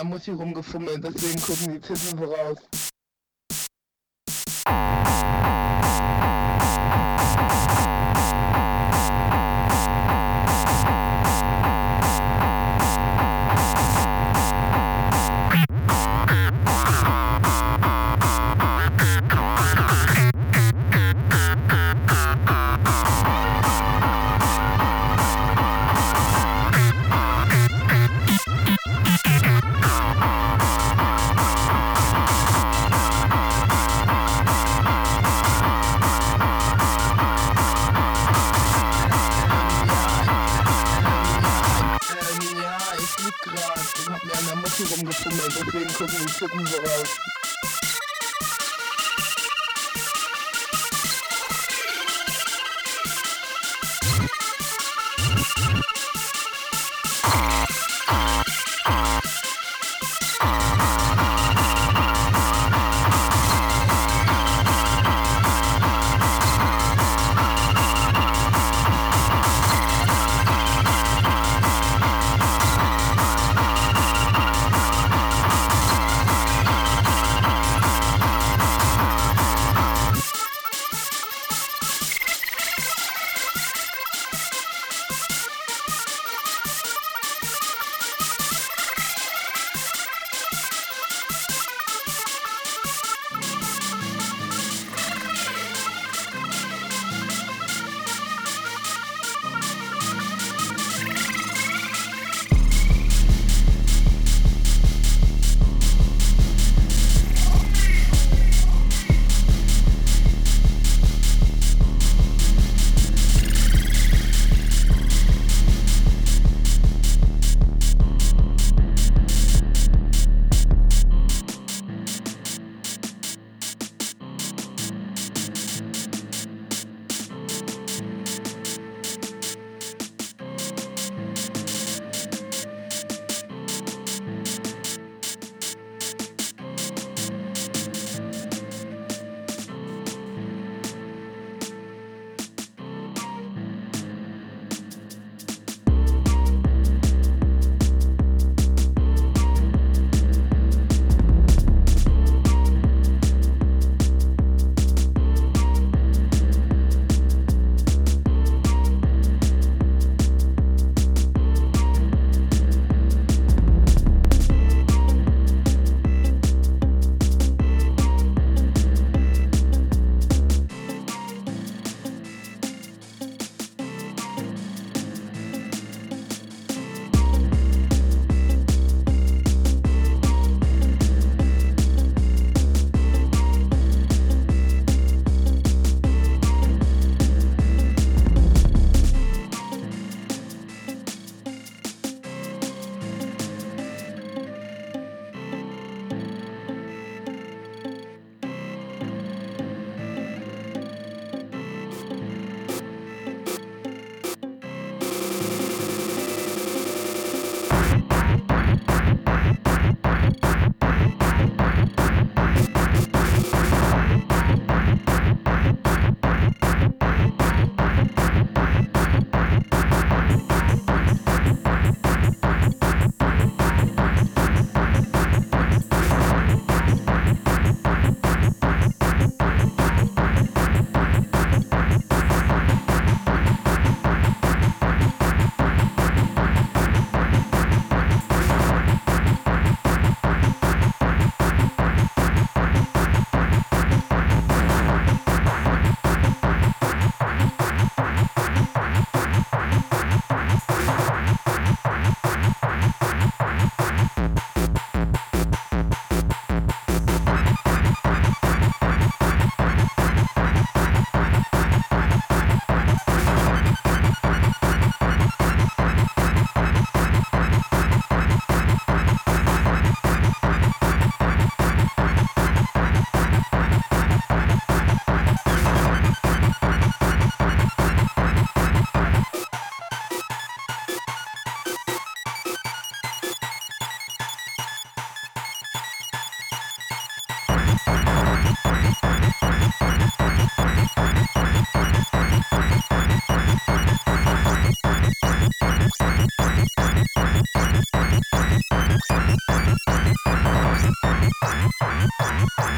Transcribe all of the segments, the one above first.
da muss sie rumgefummelt, deswegen gucken die Tissen voraus. sitting around.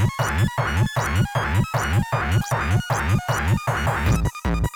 Thank you.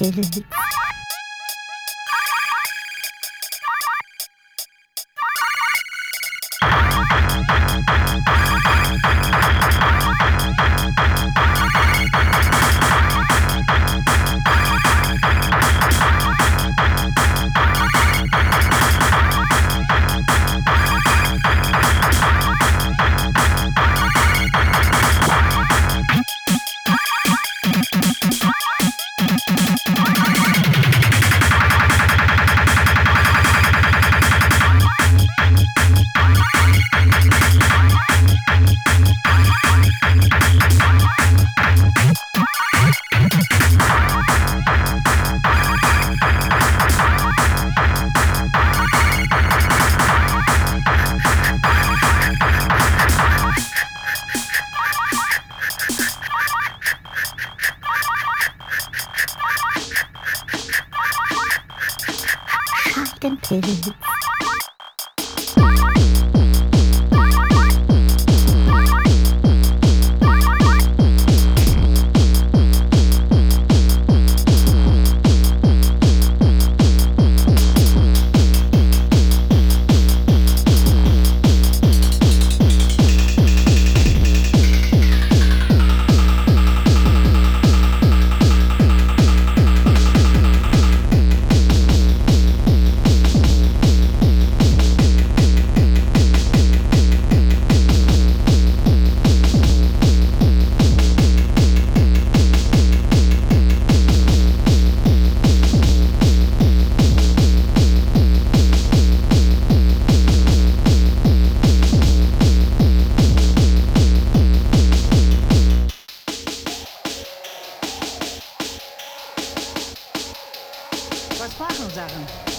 Gracias. was Sachen.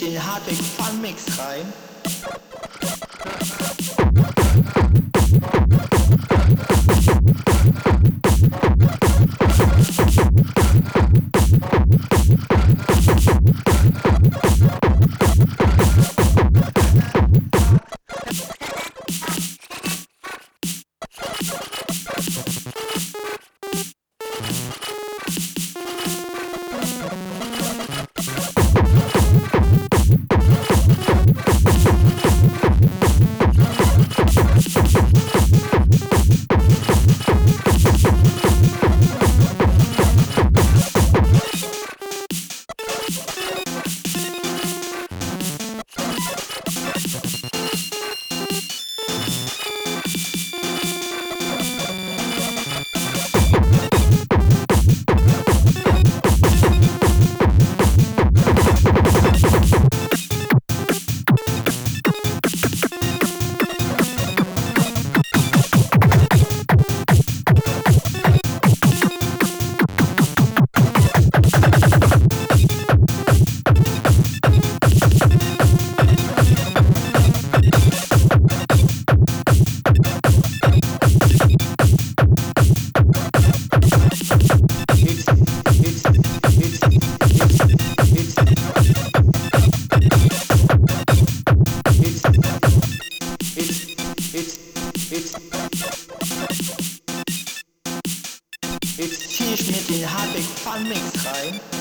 den Hardware Fun Mix rein. Jetzt ziehe ich mir den Hardback Fun Mix rein.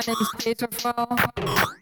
Finance Paper File.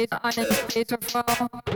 Peter Frau. Peter Frau.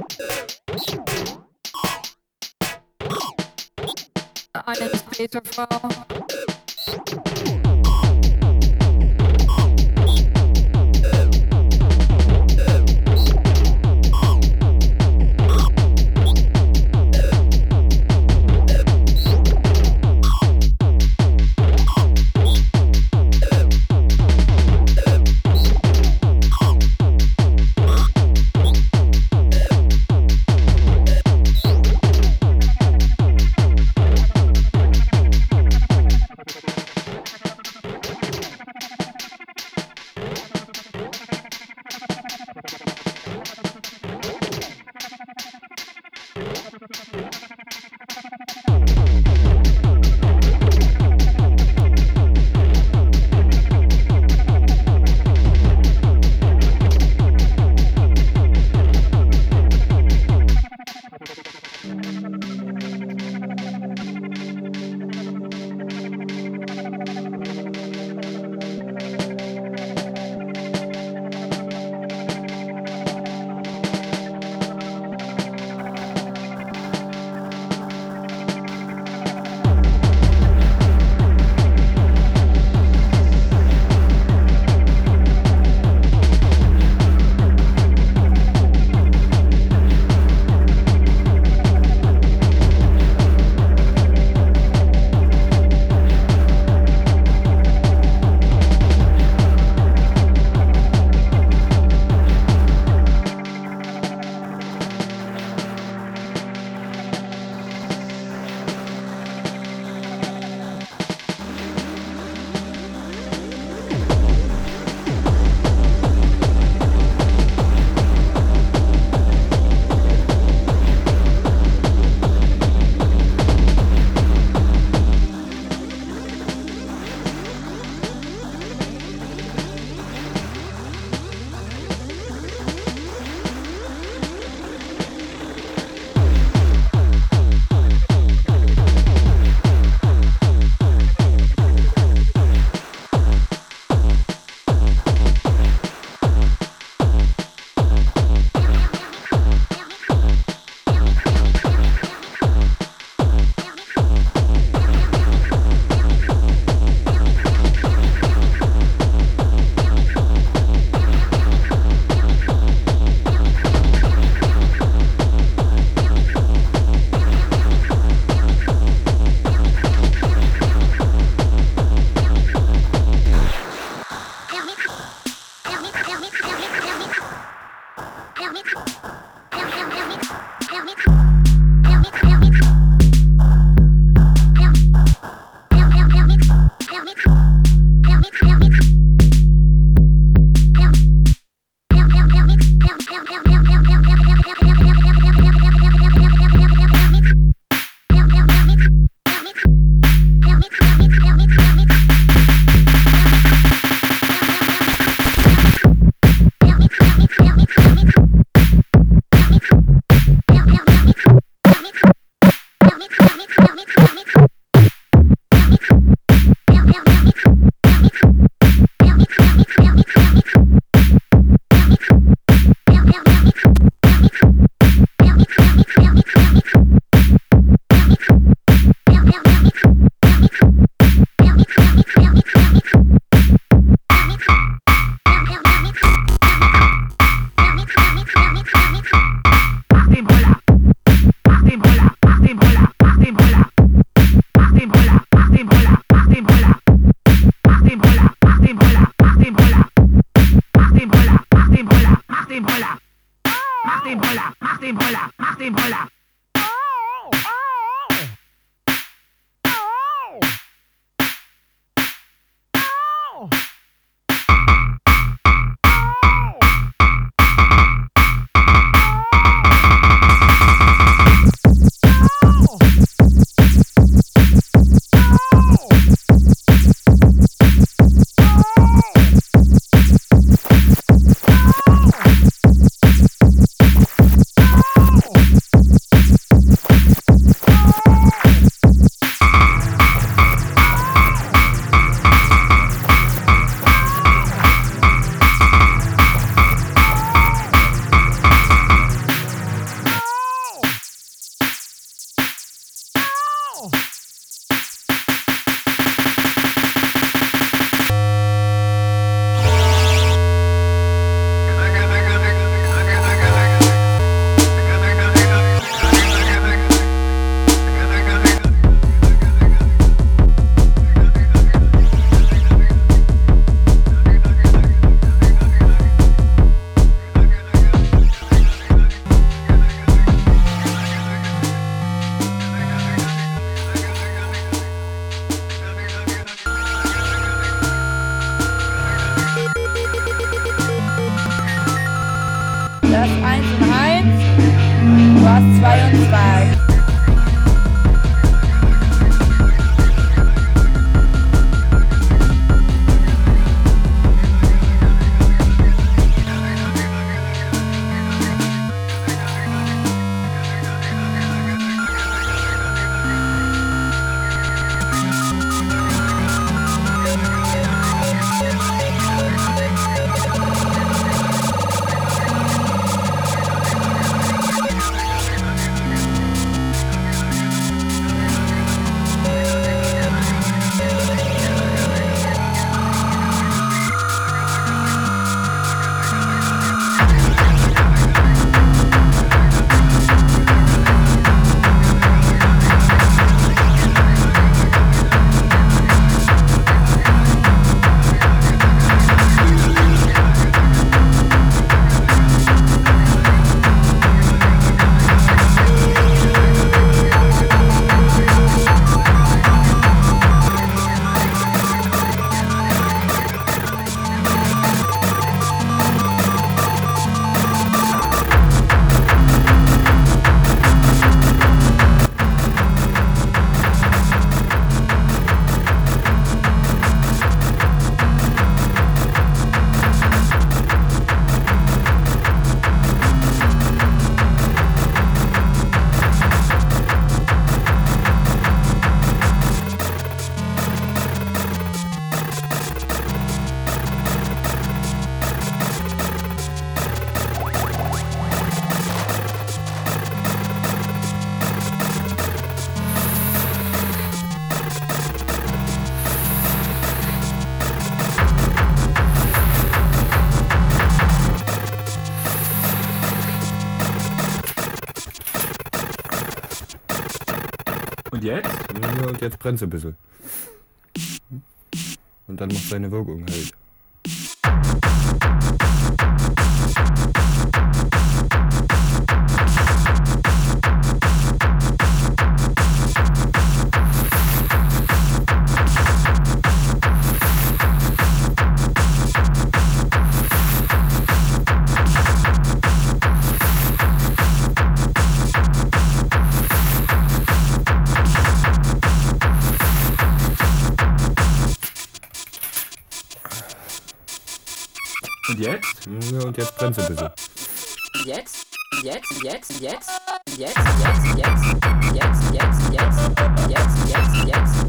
Jetzt brennt ein bisschen. Und dann macht seine Wirkung halt. Und jetzt jetzt, jetzt, jetzt, jetzt, jetzt, jetzt, jetzt, jetzt, jetzt, jetzt, jetzt, jetzt, jetzt, jetzt, jetzt,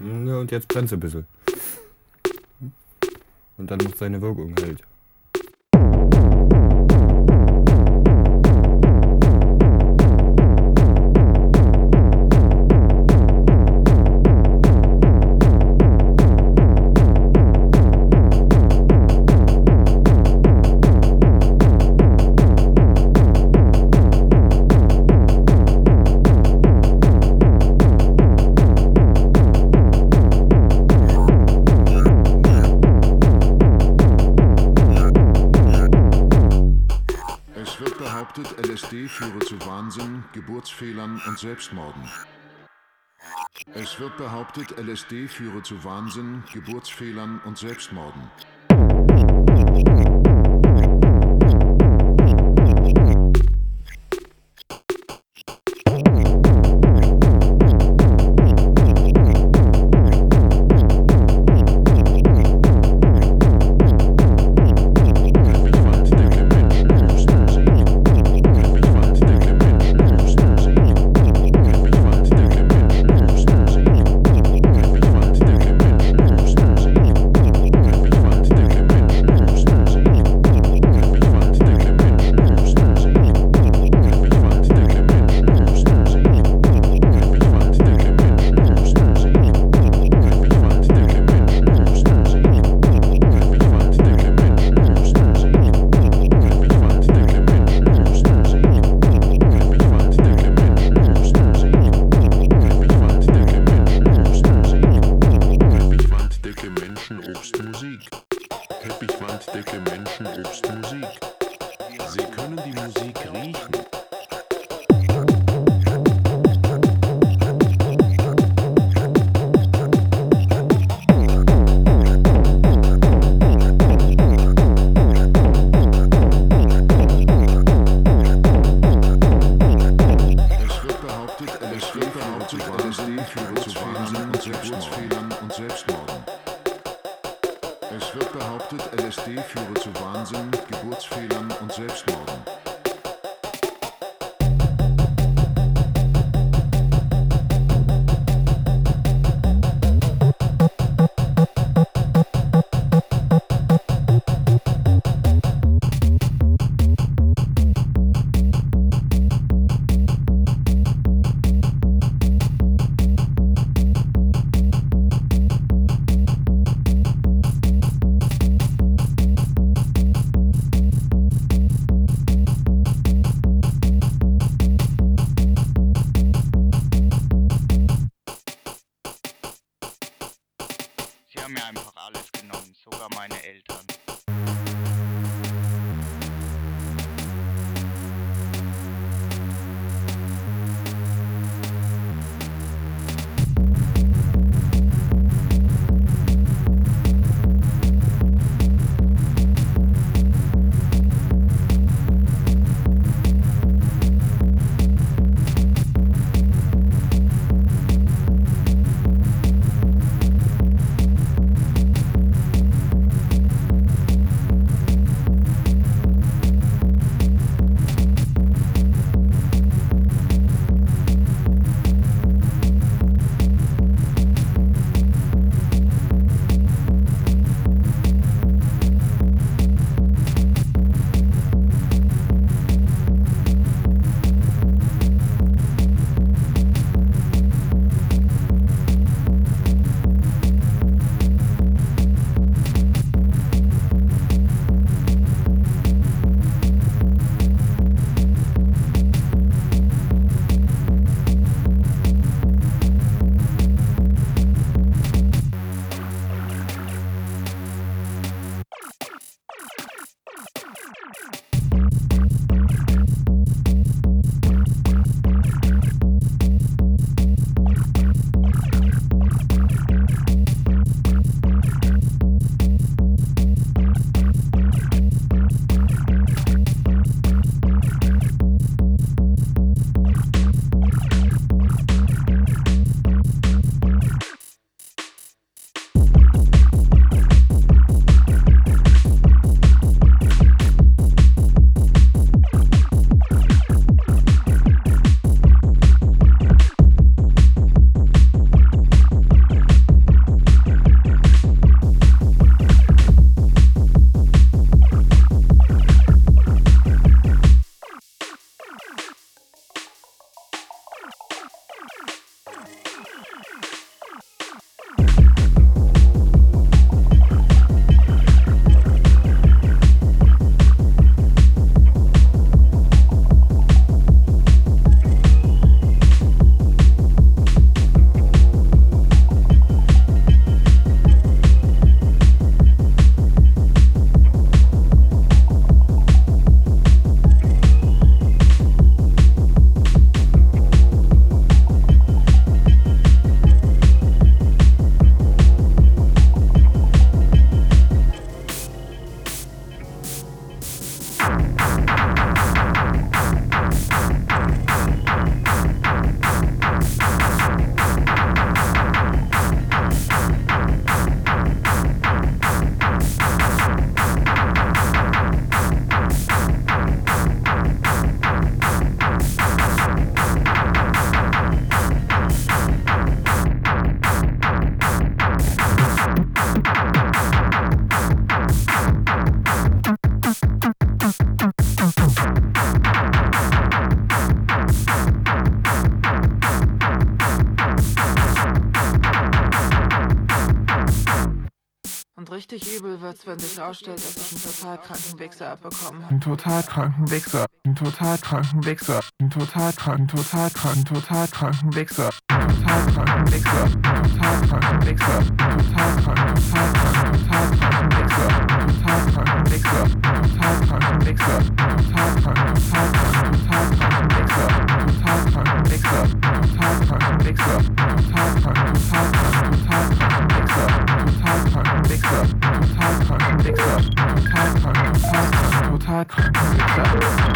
Ja, und jetzt brennt ein bisschen. Und dann macht seine Wirkung halt. Geburtsfehlern und Selbstmorden. Es wird behauptet, LSD führe zu Wahnsinn, Geburtsfehlern und Selbstmorden. Kurse zu Wahnsinn, Geburtsfehlern und Selbstmorden. Wird's, wenn sich rausstellt, dass ich einen total kranken Wichser abbekommen habe. Ein total kranken Wichser, ein total kranken Wichser, ein total kranken, total kranken, total kranken Wichser, total kranken Wichser, total kranken Wichser, total kranken, total kranken, total kranken Wichser, total kranken Wichser, total kranken Wichser, total kranken, total kranken, total kranken Wichser, total kranken Wichser, total kranken Wichser, так.